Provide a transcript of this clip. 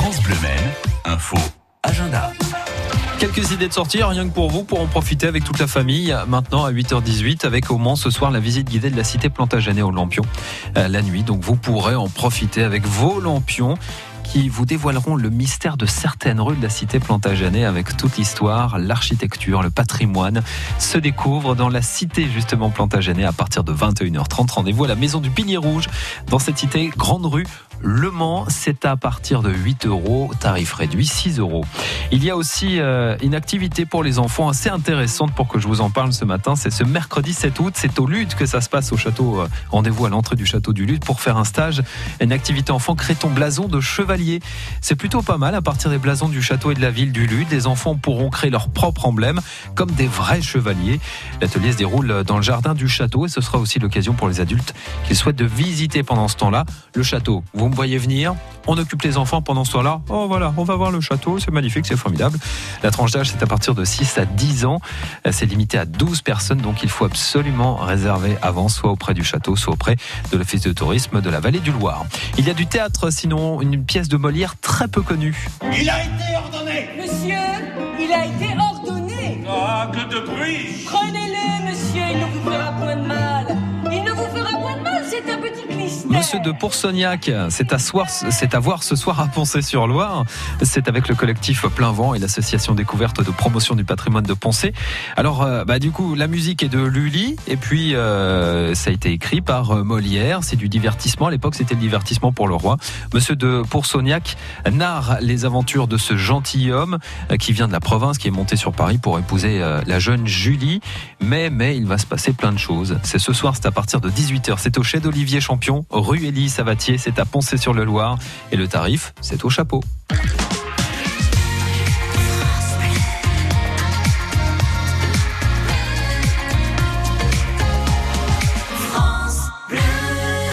France Bleu info, agenda. Quelques idées de sortie, rien que pour vous, pour en profiter avec toute la famille. Maintenant à 8h18, avec au Mans ce soir la visite guidée de la cité Plantagenet au Lampion. Euh, la nuit, donc vous pourrez en profiter avec vos lampions qui vous dévoileront le mystère de certaines rues de la cité Plantagenet avec toute l'histoire, l'architecture, le patrimoine se découvre dans la cité justement Plantagenet à partir de 21h30. Rendez-vous à la maison du Pilier Rouge dans cette cité Grande Rue le Mans, c'est à partir de 8 euros, tarif réduit 6 euros. Il y a aussi euh, une activité pour les enfants assez intéressante pour que je vous en parle ce matin. C'est ce mercredi 7 août, c'est au Lude que ça se passe au château. Euh, rendez-vous à l'entrée du château du Lude pour faire un stage, une activité enfant créton blason de chevalier. C'est plutôt pas mal à partir des blasons du château et de la ville du Lude. Les enfants pourront créer leur propre emblème comme des vrais chevaliers. L'atelier se déroule dans le jardin du château et ce sera aussi l'occasion pour les adultes qui souhaitent de visiter pendant ce temps-là le château. Vous me voyez venir, on occupe les enfants pendant ce temps-là. Oh voilà, on va voir le château, c'est magnifique, c'est formidable. La tranche d'âge, c'est à partir de 6 à 10 ans. C'est limité à 12 personnes, donc il faut absolument réserver avant, soit auprès du château, soit auprès de l'office de tourisme de la vallée du Loir. Il y a du théâtre, sinon une pièce de Molière très peu connue. Il a été ordonné. Monsieur, il a été ordonné. Ah, que de bruit Monsieur de Poursognac, c'est à, voir ce soir à Poncé-sur-Loire. C'est avec le collectif Plein Vent et l'association découverte de promotion du patrimoine de Poncé. Alors, euh, bah, du coup, la musique est de Lully et puis euh, ça a été écrit par euh, Molière. C'est du divertissement. À l'époque, c'était le divertissement pour le roi. Monsieur de Poursognac narre les aventures de ce gentilhomme qui vient de la province, qui est monté sur Paris pour épouser la jeune Julie. Mais, mais, il va se passer plein de choses. C'est ce soir, c'est à partir de 18h. C'est au Chais d'Olivier Champion, rue Élie Savatier. C'est à Poncé-sur-le-Loire. Et le tarif, c'est au chapeau.